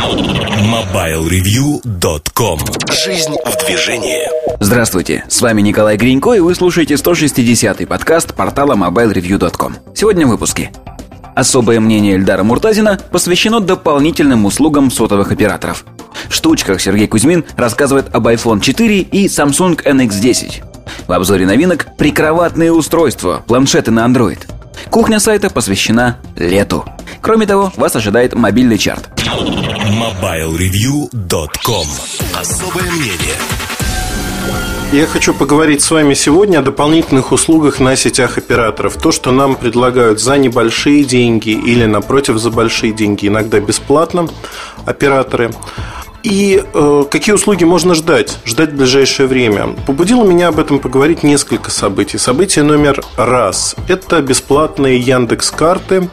MobileReview.com Жизнь в движении Здравствуйте, с вами Николай Гринько, и вы слушаете 160-й подкаст портала MobileReview.com. Сегодня в выпуске. Особое мнение Эльдара Муртазина посвящено дополнительным услугам сотовых операторов. В штучках Сергей Кузьмин рассказывает об iPhone 4 и Samsung NX10. В обзоре новинок прикроватные устройства, планшеты на Android. Кухня сайта посвящена лету. Кроме того, вас ожидает мобильный чарт. MobileReview.com Особое мнение я хочу поговорить с вами сегодня о дополнительных услугах на сетях операторов. То, что нам предлагают за небольшие деньги или, напротив, за большие деньги, иногда бесплатно операторы. И э, какие услуги можно ждать? Ждать в ближайшее время. Побудило меня об этом поговорить несколько событий. Событие номер раз – это бесплатные Яндекс карты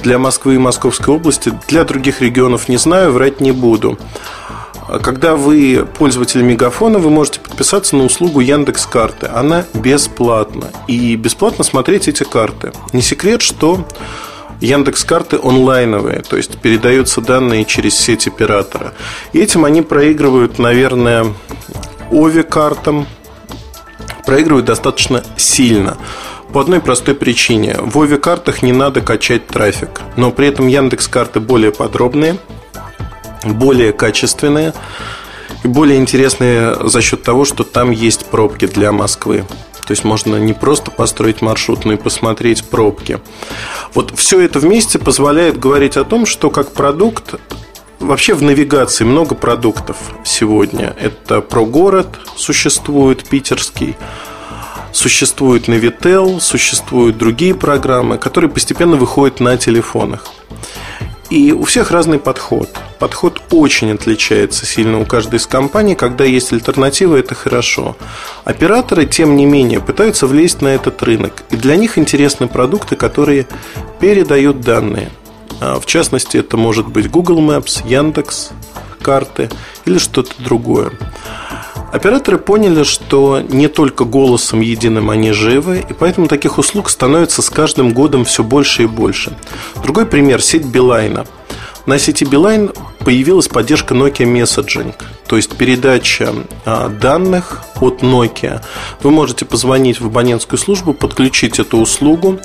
для Москвы и Московской области. Для других регионов не знаю, врать не буду. Когда вы пользователь Мегафона, вы можете подписаться на услугу Яндекс Карты. Она бесплатна. И бесплатно смотреть эти карты. Не секрет, что Яндекс карты онлайновые, то есть передаются данные через сеть оператора. И этим они проигрывают, наверное, Ови картам, проигрывают достаточно сильно. По одной простой причине. В Ови картах не надо качать трафик, но при этом Яндекс карты более подробные, более качественные и более интересные за счет того, что там есть пробки для Москвы. То есть можно не просто построить маршрут, но и посмотреть пробки. Вот все это вместе позволяет говорить о том, что как продукт Вообще в навигации много продуктов сегодня. Это про город существует, питерский. Существует Navitel, существуют другие программы, которые постепенно выходят на телефонах. И у всех разный подход. Подход очень отличается сильно у каждой из компаний. Когда есть альтернатива, это хорошо. Операторы, тем не менее, пытаются влезть на этот рынок. И для них интересны продукты, которые передают данные. А, в частности, это может быть Google Maps, Яндекс, карты или что-то другое. Операторы поняли, что не только голосом единым они живы, и поэтому таких услуг становится с каждым годом все больше и больше. Другой пример – сеть Билайна – на сети Билайн появилась поддержка Nokia Messaging, то есть передача а, данных от Nokia. Вы можете позвонить в абонентскую службу, подключить эту услугу.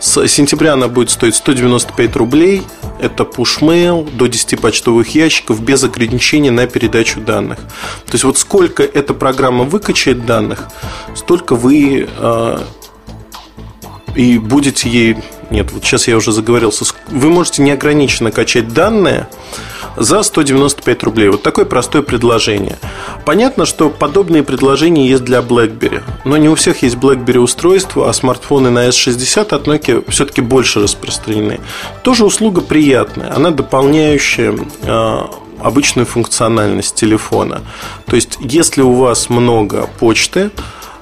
С сентября она будет стоить 195 рублей. Это push-mail до 10 почтовых ящиков без ограничения на передачу данных. То есть вот сколько эта программа выкачает данных, столько вы а, и будете ей нет, вот сейчас я уже заговорился. Вы можете неограниченно качать данные за 195 рублей. Вот такое простое предложение. Понятно, что подобные предложения есть для BlackBerry. Но не у всех есть BlackBerry устройство, а смартфоны на S60 от Nokia все-таки больше распространены. Тоже услуга приятная. Она дополняющая э, обычную функциональность телефона. То есть, если у вас много почты,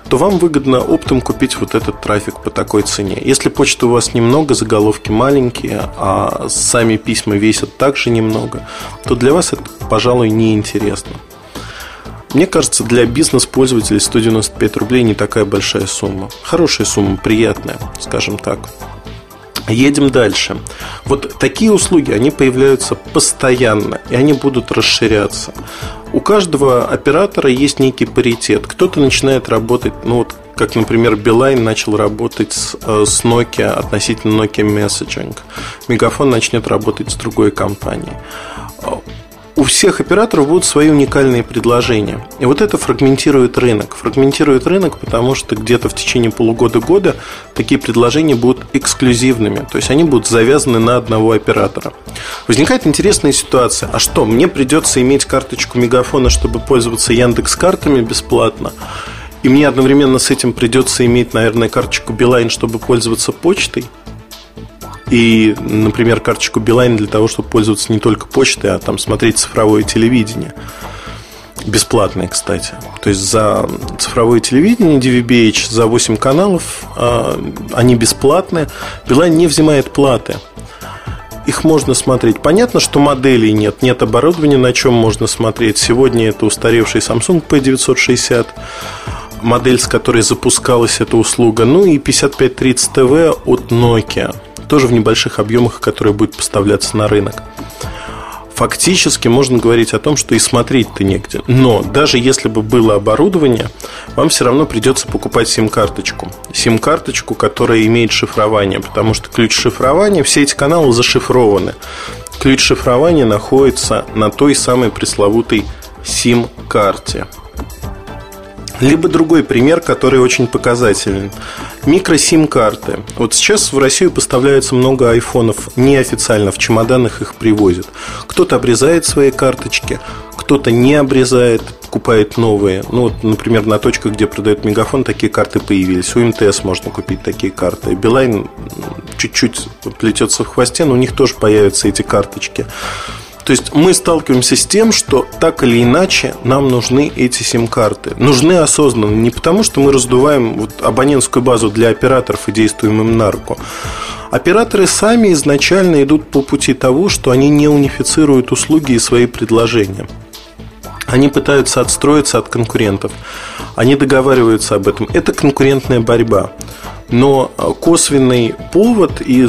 то вам выгодно оптом купить вот этот трафик по такой цене. Если почты у вас немного, заголовки маленькие, а сами письма весят также немного, то для вас это, пожалуй, неинтересно. Мне кажется, для бизнес-пользователей 195 рублей не такая большая сумма. Хорошая сумма, приятная, скажем так. Едем дальше. Вот такие услуги, они появляются постоянно, и они будут расширяться. У каждого оператора есть некий паритет. Кто-то начинает работать, ну вот как, например, Билайн начал работать с, э, с Nokia относительно Nokia Messaging. Мегафон начнет работать с другой компанией у всех операторов будут свои уникальные предложения. И вот это фрагментирует рынок. Фрагментирует рынок, потому что где-то в течение полугода-года такие предложения будут эксклюзивными. То есть они будут завязаны на одного оператора. Возникает интересная ситуация. А что, мне придется иметь карточку Мегафона, чтобы пользоваться Яндекс картами бесплатно? И мне одновременно с этим придется иметь, наверное, карточку Билайн, чтобы пользоваться почтой? И, например, карточку Билайн для того, чтобы пользоваться не только почтой, а там смотреть цифровое телевидение. Бесплатное, кстати. То есть за цифровое телевидение DVB-H за 8 каналов э, они бесплатные. Билайн не взимает платы. Их можно смотреть. Понятно, что моделей нет, нет оборудования, на чем можно смотреть. Сегодня это устаревший Samsung P960 модель, с которой запускалась эта услуга. Ну и 5530 TV от Nokia тоже в небольших объемах, которые будут поставляться на рынок. фактически можно говорить о том, что и смотреть-то негде. Но даже если бы было оборудование, вам все равно придется покупать сим-карточку. Сим-карточку, которая имеет шифрование, потому что ключ шифрования, все эти каналы зашифрованы. Ключ шифрования находится на той самой пресловутой сим-карте. Либо другой пример, который очень показателен. Микросим-карты. Вот сейчас в Россию поставляется много айфонов неофициально, в чемоданах их привозят. Кто-то обрезает свои карточки, кто-то не обрезает, покупает новые. Ну, вот, например, на точках, где продают мегафон, такие карты появились. У МТС можно купить такие карты. Билайн чуть-чуть плетется в хвосте, но у них тоже появятся эти карточки. То есть мы сталкиваемся с тем, что так или иначе нам нужны эти сим-карты. Нужны осознанно. Не потому, что мы раздуваем вот абонентскую базу для операторов и действуем им на руку. Операторы сами изначально идут по пути того, что они не унифицируют услуги и свои предложения. Они пытаются отстроиться от конкурентов. Они договариваются об этом. Это конкурентная борьба. Но косвенный повод и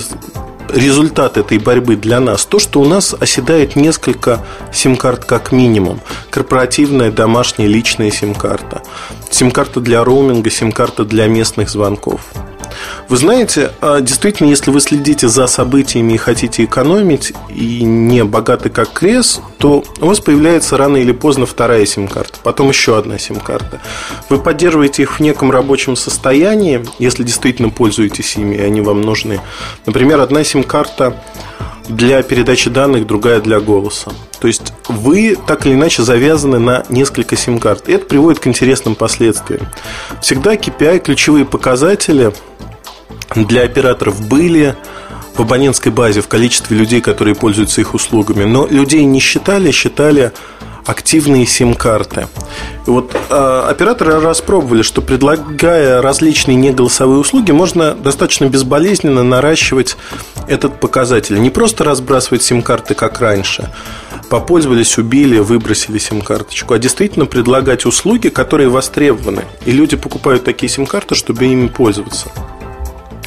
результат этой борьбы для нас то, что у нас оседает несколько сим-карт как минимум. Корпоративная, домашняя, личная сим-карта. Сим-карта для роуминга, сим-карта для местных звонков. Вы знаете, а, действительно, если вы следите за событиями и хотите экономить, и не богаты как крес, то у вас появляется рано или поздно вторая сим-карта, потом еще одна сим-карта. Вы поддерживаете их в неком рабочем состоянии, если действительно пользуетесь ими, и они вам нужны. Например, одна сим-карта для передачи данных, другая для голоса. То есть вы так или иначе завязаны на несколько сим-карт. И это приводит к интересным последствиям. Всегда KPI, ключевые показатели для операторов были в абонентской базе в количестве людей, которые пользуются их услугами. Но людей не считали, считали активные сим-карты. Вот э, операторы распробовали, что предлагая различные неголосовые услуги, можно достаточно безболезненно наращивать этот показатель. Не просто разбрасывать сим-карты, как раньше, попользовались, убили, выбросили сим-карточку, а действительно предлагать услуги, которые востребованы. И люди покупают такие сим-карты, чтобы ими пользоваться.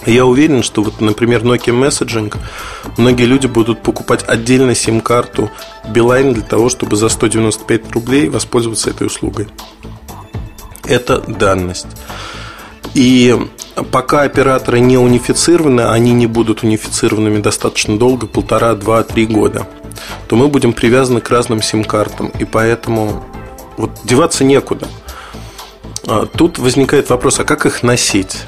Я уверен, что вот, например, Nokia Messaging многие люди будут покупать отдельно сим-карту Beeline для того, чтобы за 195 рублей воспользоваться этой услугой. Это данность. И пока операторы не унифицированы, они не будут унифицированными достаточно долго, полтора, два, три года, то мы будем привязаны к разным сим-картам. И поэтому вот деваться некуда. А тут возникает вопрос, а как их носить?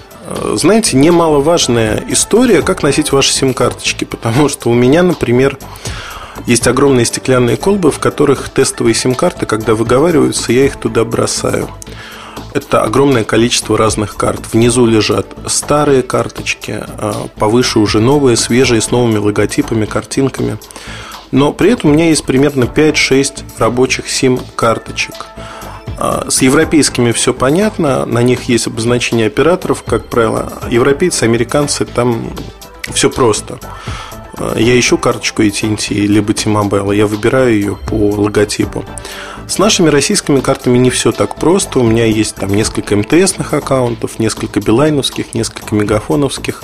Знаете, немаловажная история, как носить ваши сим-карточки. Потому что у меня, например, есть огромные стеклянные колбы, в которых тестовые сим-карты, когда выговариваются, я их туда бросаю. Это огромное количество разных карт. Внизу лежат старые карточки, а повыше уже новые, свежие, с новыми логотипами, картинками. Но при этом у меня есть примерно 5-6 рабочих сим-карточек – с европейскими все понятно, на них есть обозначение операторов, как правило. Европейцы, американцы, там все просто. А, я ищу карточку AT&T либо T-Mobile, я выбираю ее по логотипу. С нашими российскими картами не все так просто. У меня есть там несколько МТСных аккаунтов, несколько билайновских, несколько мегафоновских.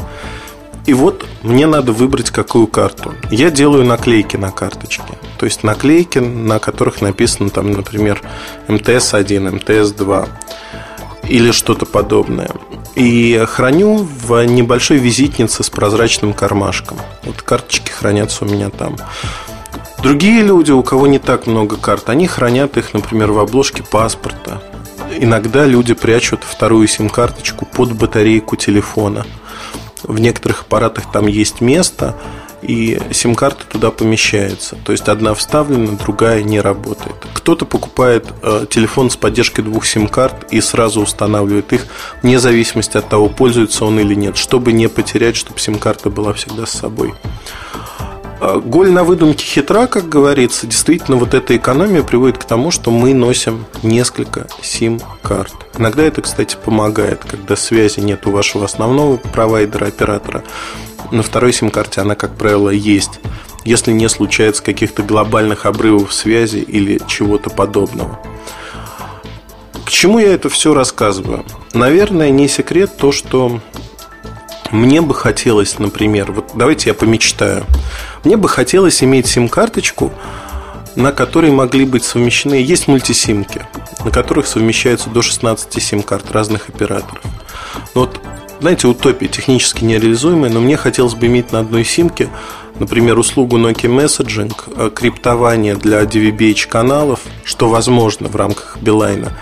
И вот мне надо выбрать какую карту. Я делаю наклейки на карточке. То есть наклейки, на которых написано там, например, МТС-1, МТС-2 или что-то подобное. И храню в небольшой визитнице с прозрачным кармашком. Вот карточки хранятся у меня там. Другие люди, у кого не так много карт, они хранят их, например, в обложке паспорта. Иногда люди прячут вторую сим-карточку под батарейку телефона – в некоторых аппаратах там есть место, и сим-карта туда помещается. То есть одна вставлена, другая не работает. Кто-то покупает э, телефон с поддержкой двух сим-карт и сразу устанавливает их, вне зависимости от того, пользуется он или нет, чтобы не потерять, чтобы сим-карта была всегда с собой. А, голь на выдумке хитра, как говорится. Действительно, вот эта экономия приводит к тому, что мы носим несколько сим-карт. Иногда это, кстати, помогает, когда связи нет у вашего основного провайдера, оператора. На второй сим-карте она, как правило, есть, если не случается каких-то глобальных обрывов связи или чего-то подобного. К чему я это все рассказываю? Наверное, не секрет то, что мне бы хотелось, например, вот давайте я помечтаю. Мне бы хотелось иметь сим-карточку, на которые могли быть совмещены, есть мультисимки, на которых совмещаются до 16 сим-карт разных операторов. Но вот, знаете, утопия технически нереализуемая, но мне хотелось бы иметь на одной симке, например, услугу Nokia Messaging, э, криптование для DVB-H каналов, что возможно в рамках Билайна,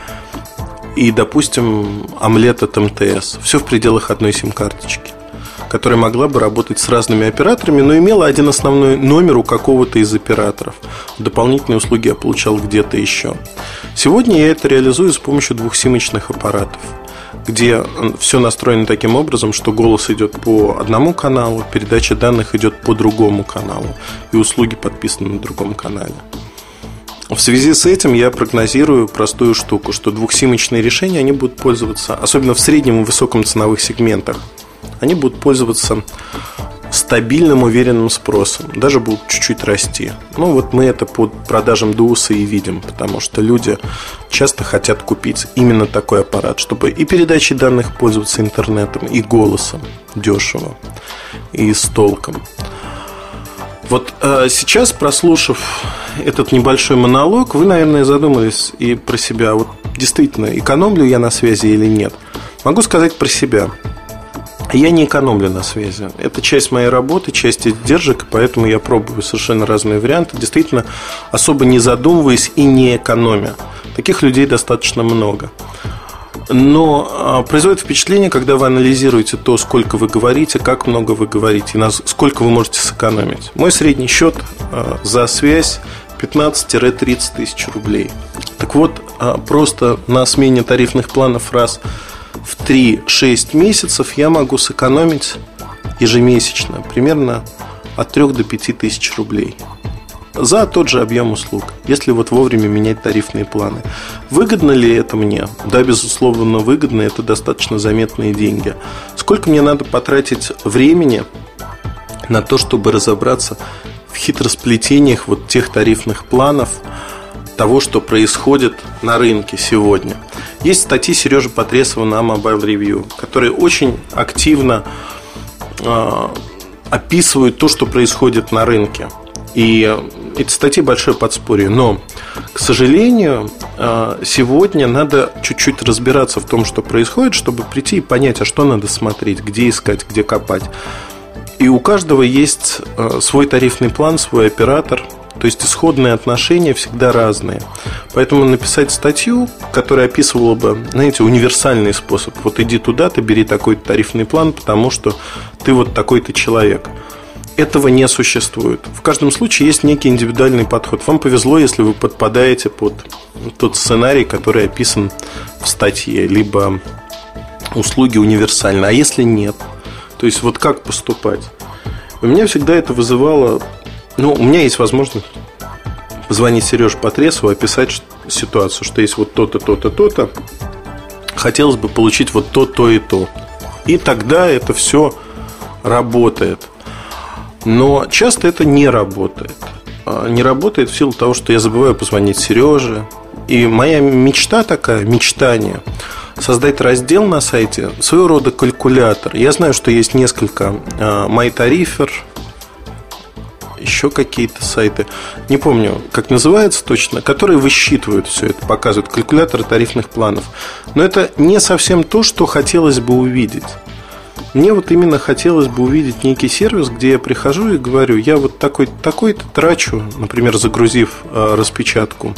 и, допустим, омлет от МТС. Все в пределах одной сим-карточки которая могла бы работать с разными операторами, но имела один основной номер у какого-то из операторов. Дополнительные услуги я получал где-то еще. Сегодня я это реализую с помощью двухсимочных аппаратов где все настроено таким образом, что голос идет по одному каналу, передача данных идет по другому каналу, и услуги подписаны на другом канале. В связи с этим я прогнозирую простую штуку, что двухсимочные решения они будут пользоваться, особенно в среднем и высоком ценовых сегментах, они будут пользоваться стабильным, уверенным спросом. Даже будут чуть-чуть расти. Ну, вот мы это под продажам Дууса и видим, потому что люди часто хотят купить именно такой аппарат, чтобы и передачей данных пользоваться интернетом, и голосом дешево, и с толком. Вот э, сейчас, прослушав этот небольшой монолог, вы, наверное, задумались и про себя. Вот действительно, экономлю я на связи или нет. Могу сказать про себя. Я не экономлю на связи. Это часть моей работы, часть издержек, поэтому я пробую совершенно разные варианты, действительно особо не задумываясь и не экономя. Таких людей достаточно много. Но а, производит впечатление, когда вы анализируете то, сколько вы говорите, как много вы говорите, и сколько вы можете сэкономить. Мой средний счет а, за связь 15-30 тысяч рублей. Так вот, а, просто на смене тарифных планов раз – в 3-6 месяцев я могу сэкономить ежемесячно примерно от 3 до 5 тысяч рублей за тот же объем услуг, если вот вовремя менять тарифные планы. Выгодно ли это мне? Да, безусловно, выгодно, это достаточно заметные деньги. Сколько мне надо потратить времени на то, чтобы разобраться в хитросплетениях вот тех тарифных планов, того, что происходит на рынке сегодня. Есть статьи Сережи Потресова на Mobile Review, которые очень активно э, описывают то, что происходит на рынке. И эти статьи большое подспорье. Но, к сожалению, а, сегодня надо чуть-чуть разбираться в том, что происходит, чтобы прийти и понять, а что надо смотреть, где искать, где копать. И у каждого есть а, свой тарифный план, свой оператор – то есть исходные отношения всегда разные. Поэтому написать статью, которая описывала бы, знаете, универсальный способ. Вот иди туда, ты бери такой-то тарифный план, потому что ты вот такой-то человек. Этого не существует. В каждом случае есть некий индивидуальный подход. Вам повезло, если вы подпадаете под тот сценарий, который описан в статье, либо услуги универсальны. А если нет? То есть вот как поступать? У меня всегда это вызывало ну, у меня есть возможность позвонить Сереже Потресову, описать ситуацию, что есть вот то-то, то-то, то-то. Хотелось бы получить вот то, то и то. И тогда это все работает. Но часто это не работает. А, не работает в силу того, что я забываю позвонить Сереже. И моя мечта такая, мечтание, создать раздел на сайте, своего рода калькулятор. Я знаю, что есть несколько MyTariffer, еще какие-то сайты, не помню, как называется точно, которые высчитывают все это, показывают калькуляторы тарифных планов. Но это не совсем то, что хотелось бы увидеть. Мне вот именно хотелось бы увидеть некий сервис, где я прихожу и говорю, я вот такой, такой-то трачу, например, загрузив э, распечатку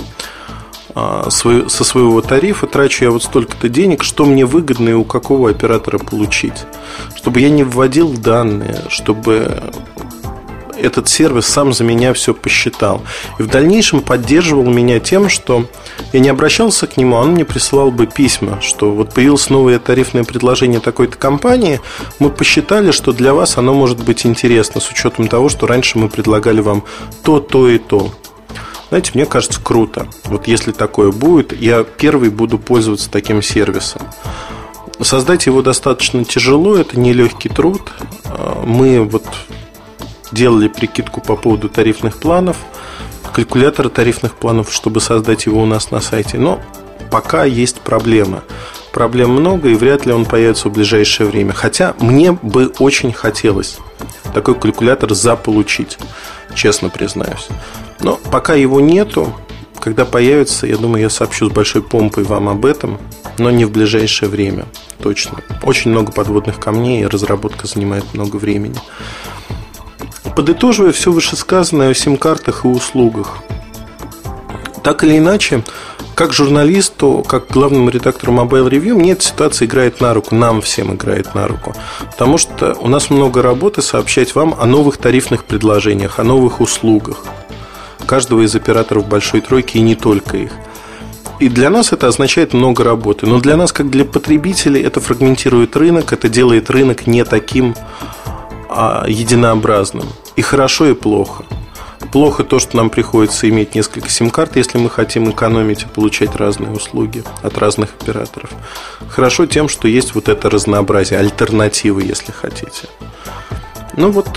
э, свой, со своего тарифа, трачу я вот столько-то денег, что мне выгодно и у какого оператора получить. Чтобы я не вводил данные, чтобы этот сервис сам за меня все посчитал. И в дальнейшем поддерживал меня тем, что я не обращался к нему, а он мне присылал бы письма, что вот появилось новое тарифное предложение такой-то компании, мы посчитали, что для вас оно может быть интересно с учетом того, что раньше мы предлагали вам то, то и то. Знаете, мне кажется, круто. Вот если такое будет, я первый буду пользоваться таким сервисом. Создать его достаточно тяжело, это нелегкий труд. А, мы вот делали прикидку по поводу тарифных планов, калькулятора тарифных планов, чтобы создать его у нас на сайте. Но пока есть проблема. Проблем много, и вряд ли он появится в ближайшее время. Хотя мне бы очень хотелось такой калькулятор заполучить, честно признаюсь. Но пока его нету, когда появится, я думаю, я сообщу с большой помпой вам об этом, но не в ближайшее время, точно. Очень много подводных камней, и разработка занимает много времени. Подытоживая все вышесказанное о сим-картах и услугах. Так или иначе, как журналисту, как главному редактору Mobile Review, мне эта ситуация играет на руку, нам всем играет на руку. Потому что у нас много работы сообщать вам о новых тарифных предложениях, о новых услугах каждого из операторов большой тройки и не только их. И для нас это означает много работы. Но для нас, как для потребителей, это фрагментирует рынок, это делает рынок не таким единообразным. И хорошо, и плохо. Плохо то, что нам приходится иметь несколько сим-карт, если мы хотим экономить и получать разные услуги от разных операторов. Хорошо тем, что есть вот это разнообразие, альтернативы, если хотите. Ну вот,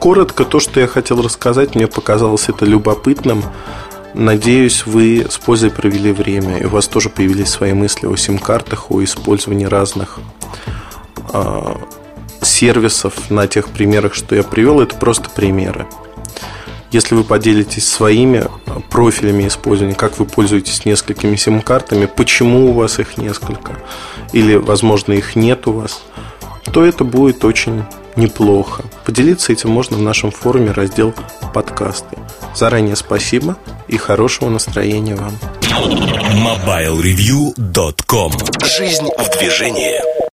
коротко то, что я хотел рассказать, мне показалось это любопытным. Надеюсь, вы с пользой провели время, и у вас тоже появились свои мысли о сим-картах, о использовании разных э, сервисов на тех примерах, что я привел. Это просто примеры. Если вы поделитесь своими профилями использования, как вы пользуетесь несколькими сим-картами, почему у вас их несколько, или, возможно, их нет у вас, то это будет очень неплохо. Поделиться этим можно в нашем форуме раздел «Подкасты». Заранее спасибо и хорошего настроения вам. MobileReview.com Жизнь в движении.